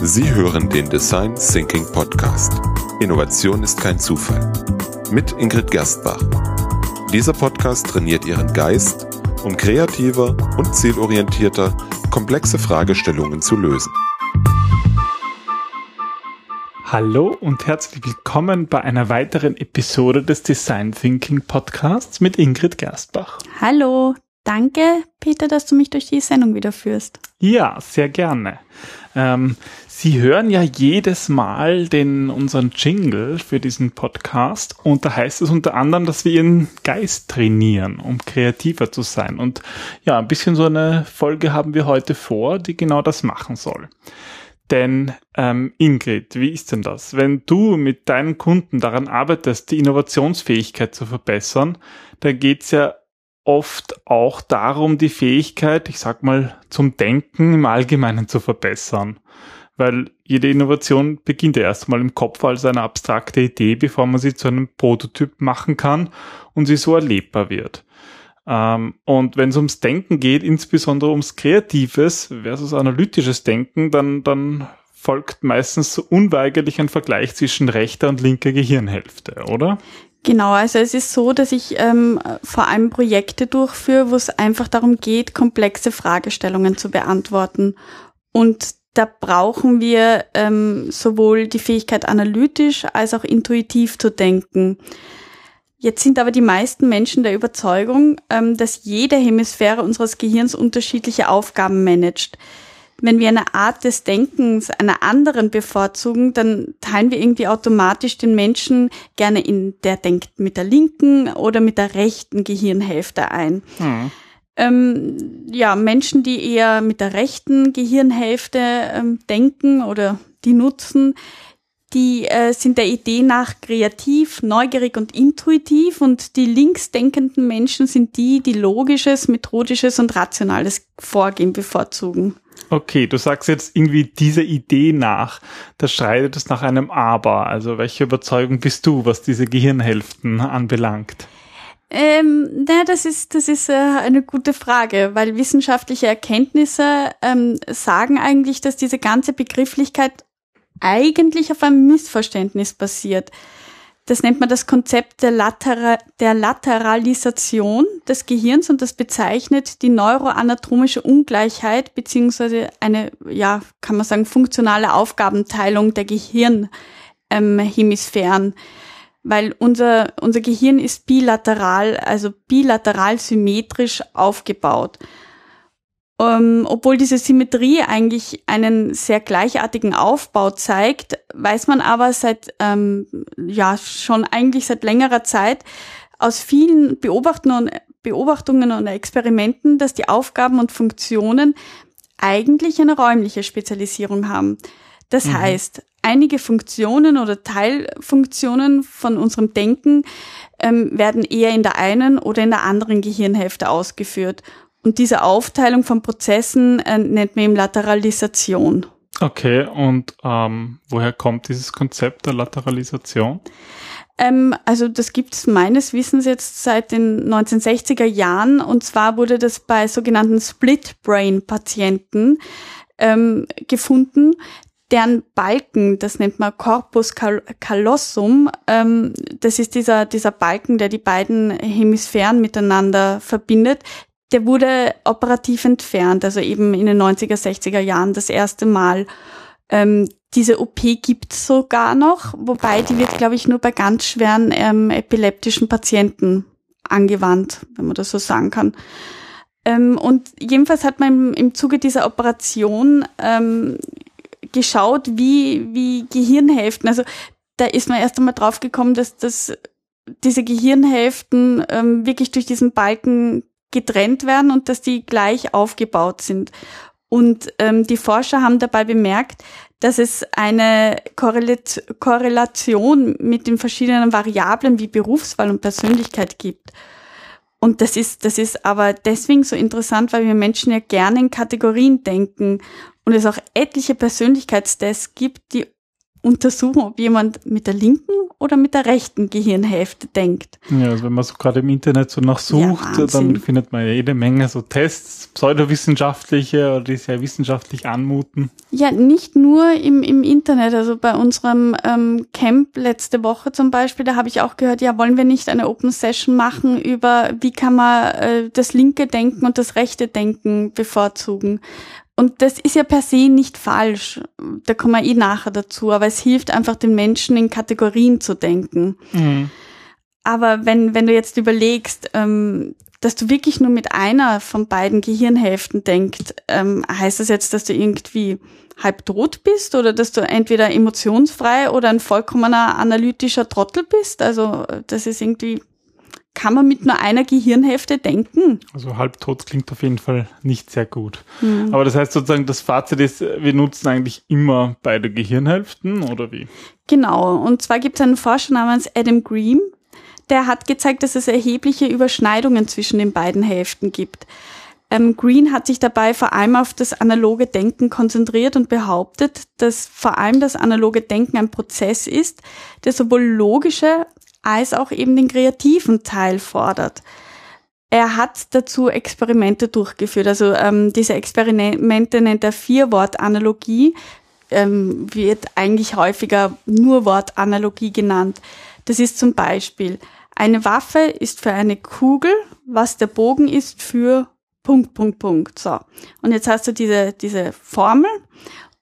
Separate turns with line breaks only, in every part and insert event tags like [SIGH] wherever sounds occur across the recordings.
Sie hören den Design Thinking Podcast. Innovation ist kein Zufall. Mit Ingrid Gerstbach. Dieser Podcast trainiert Ihren Geist, um kreativer und zielorientierter komplexe Fragestellungen zu lösen.
Hallo und herzlich willkommen bei einer weiteren Episode des Design Thinking Podcasts mit Ingrid Gerstbach.
Hallo, danke Peter, dass du mich durch die Sendung wieder führst.
Ja, sehr gerne. Ähm, Sie hören ja jedes Mal den, unseren Jingle für diesen Podcast und da heißt es unter anderem, dass wir Ihren Geist trainieren, um kreativer zu sein. Und ja, ein bisschen so eine Folge haben wir heute vor, die genau das machen soll. Denn ähm, Ingrid, wie ist denn das? Wenn du mit deinen Kunden daran arbeitest, die Innovationsfähigkeit zu verbessern, dann geht's ja oft auch darum, die Fähigkeit, ich sag mal, zum Denken im Allgemeinen zu verbessern. Weil jede Innovation beginnt ja erstmal im Kopf als eine abstrakte Idee, bevor man sie zu einem Prototyp machen kann und sie so erlebbar wird. Ähm, und wenn es ums Denken geht, insbesondere ums kreatives versus analytisches Denken, dann, dann folgt meistens unweigerlich ein Vergleich zwischen rechter und linker Gehirnhälfte, oder?
Genau, also es ist so, dass ich ähm, vor allem Projekte durchführe, wo es einfach darum geht, komplexe Fragestellungen zu beantworten. Und da brauchen wir ähm, sowohl die Fähigkeit analytisch als auch intuitiv zu denken. Jetzt sind aber die meisten Menschen der Überzeugung, ähm, dass jede Hemisphäre unseres Gehirns unterschiedliche Aufgaben managt. Wenn wir eine Art des Denkens einer anderen bevorzugen, dann teilen wir irgendwie automatisch den Menschen gerne in, der denkt mit der linken oder mit der rechten Gehirnhälfte ein. Hm. Ähm, ja, Menschen, die eher mit der rechten Gehirnhälfte ähm, denken oder die nutzen, die äh, sind der Idee nach kreativ, neugierig und intuitiv und die linksdenkenden Menschen sind die, die logisches, methodisches und rationales Vorgehen bevorzugen.
Okay, du sagst jetzt irgendwie dieser Idee nach, das schreitet es nach einem Aber. Also welche Überzeugung bist du, was diese Gehirnhälften anbelangt?
Ähm, na, das ist, das ist äh, eine gute Frage, weil wissenschaftliche Erkenntnisse ähm, sagen eigentlich, dass diese ganze Begrifflichkeit eigentlich auf einem Missverständnis basiert. Das nennt man das Konzept der, Latera der Lateralisation des Gehirns und das bezeichnet die neuroanatomische Ungleichheit beziehungsweise eine, ja, kann man sagen, funktionale Aufgabenteilung der Gehirnhemisphären. Ähm, Weil unser, unser Gehirn ist bilateral, also bilateral symmetrisch aufgebaut. Ähm, obwohl diese Symmetrie eigentlich einen sehr gleichartigen Aufbau zeigt, weiß man aber seit ähm, ja schon eigentlich seit längerer Zeit aus vielen Beobachtungen und, Beobachtungen und Experimenten, dass die Aufgaben und Funktionen eigentlich eine räumliche Spezialisierung haben. Das mhm. heißt, einige Funktionen oder Teilfunktionen von unserem Denken ähm, werden eher in der einen oder in der anderen Gehirnhälfte ausgeführt. Und diese Aufteilung von Prozessen äh, nennt man eben Lateralisation.
Okay, und ähm, woher kommt dieses Konzept der Lateralisation?
Ähm, also das gibt es meines Wissens jetzt seit den 1960er Jahren. Und zwar wurde das bei sogenannten Split-Brain-Patienten ähm, gefunden, deren Balken, das nennt man Corpus callosum, ähm, das ist dieser, dieser Balken, der die beiden Hemisphären miteinander verbindet, der wurde operativ entfernt, also eben in den 90er, 60er Jahren das erste Mal. Ähm, diese OP gibt's sogar noch, wobei die wird, glaube ich, nur bei ganz schweren ähm, epileptischen Patienten angewandt, wenn man das so sagen kann. Ähm, und jedenfalls hat man im, im Zuge dieser Operation ähm, geschaut, wie, wie Gehirnhälften, also da ist man erst einmal drauf gekommen, dass, dass diese Gehirnhälften ähm, wirklich durch diesen Balken getrennt werden und dass die gleich aufgebaut sind. Und ähm, die Forscher haben dabei bemerkt, dass es eine Korrelat Korrelation mit den verschiedenen Variablen wie Berufswahl und Persönlichkeit gibt. Und das ist, das ist aber deswegen so interessant, weil wir Menschen ja gerne in Kategorien denken und es auch etliche Persönlichkeitstests gibt, die untersuchen, ob jemand mit der linken oder mit der rechten Gehirnhälfte denkt.
Ja, also wenn man so gerade im Internet so nachsucht,
Ja,
dann findet man ja jede Menge so Tests, pseudowissenschaftliche oder die sehr wissenschaftlich anmuten.
Ja, nicht nur im, im Internet. Also bei unserem ähm, Camp letzte Woche zum Beispiel, da habe ich auch gehört, ja, wollen wir nicht eine Open Session machen über, wie kann man äh, das linke Denken und das rechte Denken bevorzugen. Und das ist ja per se nicht falsch. Da kommen wir eh nachher dazu. Aber es hilft einfach den Menschen in Kategorien zu denken. Aber wenn, wenn du jetzt überlegst, ähm, dass du wirklich nur mit einer von beiden Gehirnhälften denkst, ähm, heißt das jetzt, dass du irgendwie halb tot bist oder dass du entweder emotionsfrei oder ein vollkommener analytischer Trottel bist? Also das ist irgendwie, kann man mit nur einer Gehirnhälfte denken?
Also halbtot klingt auf jeden Fall nicht sehr gut. Aber das heißt sozusagen, das Fazit ist, wir nutzen eigentlich immer beide Gehirnhälften oder wie?
Genau, und zwar gibt es einen Forscher namens Adam Green, der hat gezeigt, dass es erhebliche Überschneidungen zwischen den beiden Hälften gibt. Ähm, Green hat sich dabei vor allem auf das analoge Denken konzentriert und behauptet, dass vor allem das analoge Denken ein Prozess ist, der sowohl logische als auch eben den kreativen Teil fordert. Er hat dazu Experimente durchgeführt. Also ähm, diese Experimente nennt er Vier-Wort-Analogie, ähm, wird eigentlich häufiger nur Wortanalogie genannt. Das ist zum Beispiel, eine Waffe ist für eine Kugel, was der Bogen ist für Punkt, Punkt, Punkt. So. Und jetzt hast du diese, diese Formel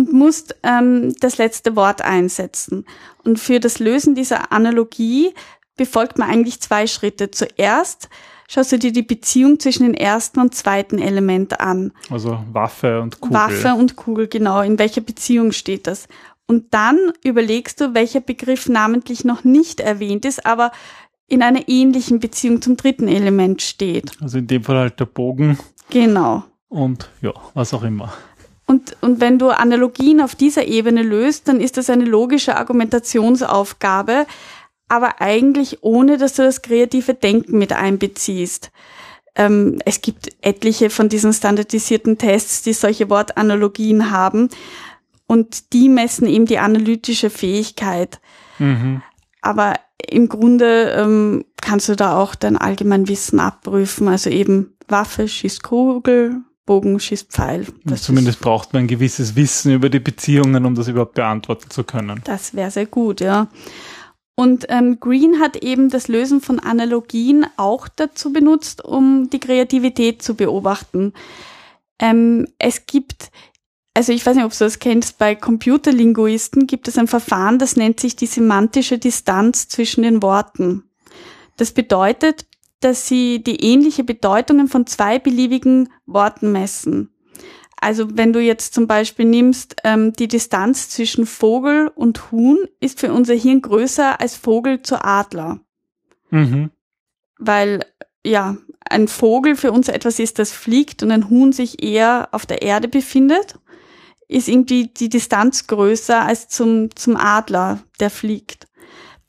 und musst ähm, das letzte Wort einsetzen. Und für das Lösen dieser Analogie befolgt man eigentlich zwei Schritte. Zuerst schaust du dir die Beziehung zwischen dem ersten und zweiten Element an.
Also Waffe und Kugel.
Waffe und Kugel, genau. In welcher Beziehung steht das? Und dann überlegst du, welcher Begriff namentlich noch nicht erwähnt ist, aber in einer ähnlichen Beziehung zum dritten Element steht.
Also in dem Fall halt der Bogen
Genau.
und ja, was auch immer.
Und, und wenn du Analogien auf dieser Ebene löst, dann ist das eine logische Argumentationsaufgabe, aber eigentlich ohne, dass du das kreative Denken mit einbeziehst. Ähm, es gibt etliche von diesen standardisierten Tests, die solche Wortanalogien haben und die messen eben die analytische Fähigkeit.
Mhm.
Aber im Grunde ähm, kannst du da auch dein Allgemeinwissen abprüfen, also eben Waffe, schießt Kugel, Bogen, schießt Pfeil.
Zumindest braucht man ein gewisses Wissen über die Beziehungen, um das überhaupt beantworten zu können.
Das wäre sehr gut, ja. Und ähm, Green hat eben das Lösen von Analogien auch dazu benutzt, um die Kreativität zu beobachten. Ähm, es gibt, also ich weiß nicht, ob du das kennst, bei Computerlinguisten gibt es ein Verfahren, das nennt sich die semantische Distanz zwischen den Worten. Das bedeutet, dass sie die ähnliche Bedeutungen von zwei beliebigen Worten messen. Also wenn du jetzt zum Beispiel nimmst, ähm, die Distanz zwischen Vogel und Huhn ist für unser Hirn größer als Vogel zu Adler.
Mhm.
Weil ja, ein Vogel für uns etwas ist, das fliegt und ein Huhn sich eher auf der Erde befindet, ist irgendwie die Distanz größer als zum, zum Adler, der fliegt.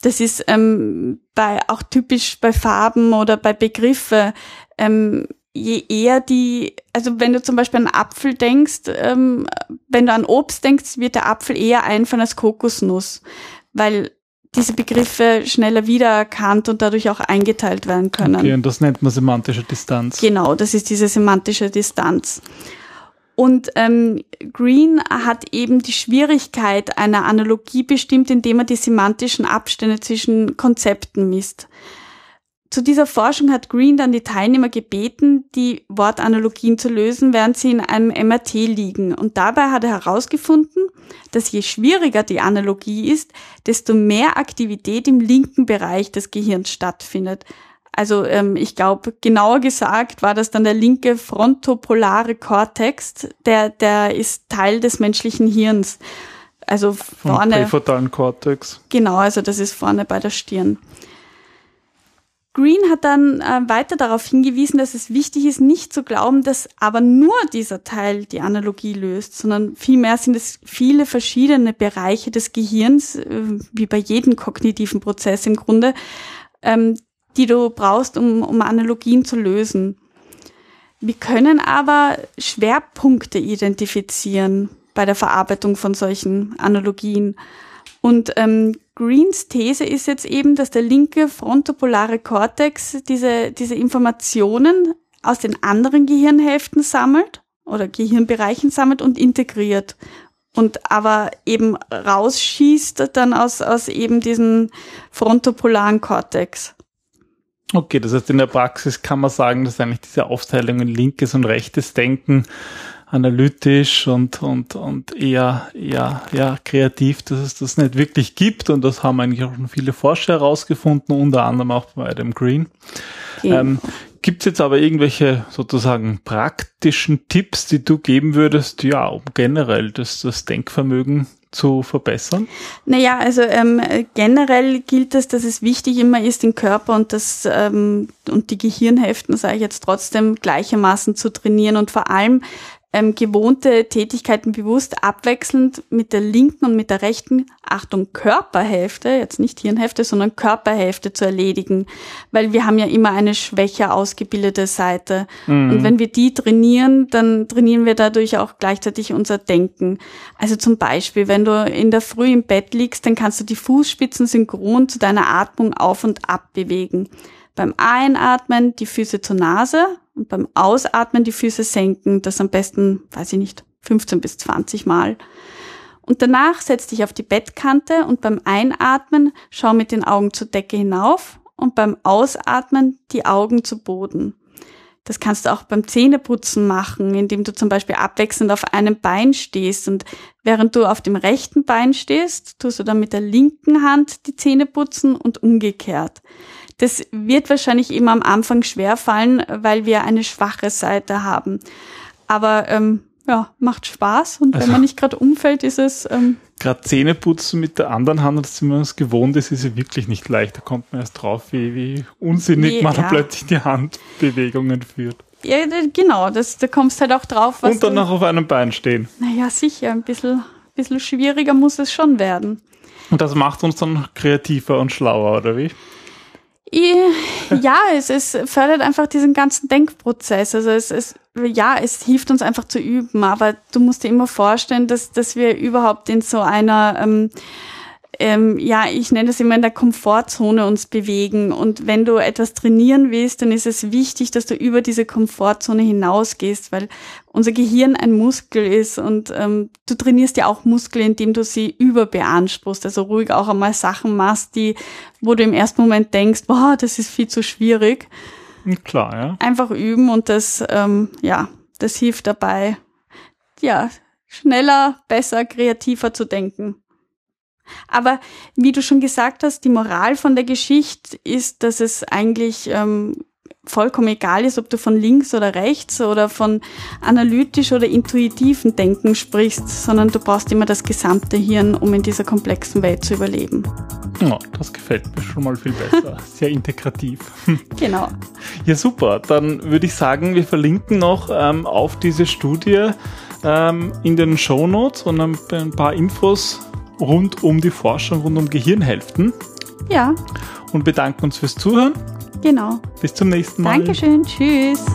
Das ist ähm, bei auch typisch bei Farben oder bei Begriffe. Ähm, je eher die, also wenn du zum Beispiel an Apfel denkst, ähm, wenn du an Obst denkst, wird der Apfel eher einfallen als Kokosnuss, weil diese Begriffe schneller wiedererkannt und dadurch auch eingeteilt werden können.
Okay, und das nennt man semantische Distanz.
Genau, das ist diese semantische Distanz. Und ähm, Green hat eben die Schwierigkeit einer Analogie bestimmt, indem er die semantischen Abstände zwischen Konzepten misst. Zu dieser Forschung hat Green dann die Teilnehmer gebeten, die Wortanalogien zu lösen, während sie in einem MRT liegen. Und dabei hat er herausgefunden, dass je schwieriger die Analogie ist, desto mehr Aktivität im linken Bereich des Gehirns stattfindet. Also ähm, ich glaube, genauer gesagt war das dann der linke frontopolare Kortex, der, der ist Teil des menschlichen Hirns. Also
Vom
vorne.
präfrontalen Kortex.
Genau, also das ist vorne bei der Stirn. Green hat dann äh, weiter darauf hingewiesen, dass es wichtig ist, nicht zu glauben, dass aber nur dieser Teil die Analogie löst, sondern vielmehr sind es viele verschiedene Bereiche des Gehirns, äh, wie bei jedem kognitiven Prozess im Grunde, ähm, die du brauchst, um, um Analogien zu lösen. Wir können aber Schwerpunkte identifizieren bei der Verarbeitung von solchen Analogien. Und ähm, Greens These ist jetzt eben, dass der linke frontopolare Kortex diese, diese Informationen aus den anderen Gehirnhälften sammelt oder Gehirnbereichen sammelt und integriert und aber eben rausschießt dann aus, aus eben diesem frontopolaren Kortex.
Okay, das heißt, in der Praxis kann man sagen, dass eigentlich diese Aufteilung in linkes und rechtes Denken analytisch und, und, und eher, eher ja, kreativ, dass es das nicht wirklich gibt. Und das haben eigentlich auch schon viele Forscher herausgefunden, unter anderem auch bei Adam Green. Okay. Ähm, Gibt es jetzt aber irgendwelche sozusagen praktischen Tipps, die du geben würdest, ja, um generell das, das Denkvermögen zu verbessern?
Naja, also ähm, generell gilt es, dass es wichtig immer ist, den Körper und das ähm, und die Gehirnhälften, sage ich jetzt trotzdem, gleichermaßen zu trainieren und vor allem ähm, gewohnte Tätigkeiten bewusst abwechselnd mit der linken und mit der rechten, Achtung, Körperhälfte, jetzt nicht Hirnhälfte, sondern Körperhälfte zu erledigen, weil wir haben ja immer eine schwächer ausgebildete Seite. Mhm. Und wenn wir die trainieren, dann trainieren wir dadurch auch gleichzeitig unser Denken. Also zum Beispiel, wenn du in der Früh im Bett liegst, dann kannst du die Fußspitzen synchron zu deiner Atmung auf und ab bewegen. Beim Einatmen die Füße zur Nase und beim Ausatmen die Füße senken. Das am besten, weiß ich nicht, 15 bis 20 Mal. Und danach setz dich auf die Bettkante und beim Einatmen schau mit den Augen zur Decke hinauf und beim Ausatmen die Augen zu Boden. Das kannst du auch beim Zähneputzen machen, indem du zum Beispiel abwechselnd auf einem Bein stehst und während du auf dem rechten Bein stehst, tust du dann mit der linken Hand die Zähne putzen und umgekehrt. Das wird wahrscheinlich immer am Anfang schwer fallen, weil wir eine schwache Seite haben. Aber ähm, ja, macht Spaß und also, wenn man nicht gerade umfällt, ist es. Ähm,
gerade Zähneputzen mit der anderen Hand, als man es gewohnt ist, ist ja wirklich nicht leicht. Da kommt man erst drauf, wie, wie unsinnig nee, man ja. plötzlich die Handbewegungen führt.
Ja, genau, das, da kommst halt auch drauf.
Was und dann noch auf einem Bein stehen.
Naja, sicher, ein bisschen, bisschen schwieriger muss es schon werden.
Und das macht uns dann kreativer und schlauer, oder wie?
Ja, es, es fördert einfach diesen ganzen Denkprozess. Also es, es, ja, es hilft uns einfach zu üben, aber du musst dir immer vorstellen, dass, dass wir überhaupt in so einer ähm, ähm, ja, ich nenne es immer in der Komfortzone uns bewegen. Und wenn du etwas trainieren willst, dann ist es wichtig, dass du über diese Komfortzone hinausgehst, weil unser Gehirn ein Muskel ist und ähm, du trainierst ja auch Muskeln, indem du sie überbeanspruchst, also ruhig auch einmal Sachen machst, die, wo du im ersten Moment denkst, boah, das ist viel zu schwierig.
Klar, ja.
Einfach üben und das, ähm, ja, das hilft dabei, ja, schneller, besser, kreativer zu denken. Aber wie du schon gesagt hast, die Moral von der Geschichte ist, dass es eigentlich ähm, vollkommen egal ist, ob du von links oder rechts oder von analytisch oder intuitiven Denken sprichst, sondern du brauchst immer das gesamte Hirn, um in dieser komplexen Welt zu überleben.
Ja, das gefällt mir schon mal viel besser. [LAUGHS] Sehr integrativ.
Genau.
Ja, super. Dann würde ich sagen, wir verlinken noch ähm, auf diese Studie ähm, in den Show Notes und ein, ein paar Infos rund um die Forschung rund um Gehirnhälften.
Ja.
Und bedanken uns fürs Zuhören.
Genau.
Bis zum nächsten Mal.
Dankeschön. Tschüss.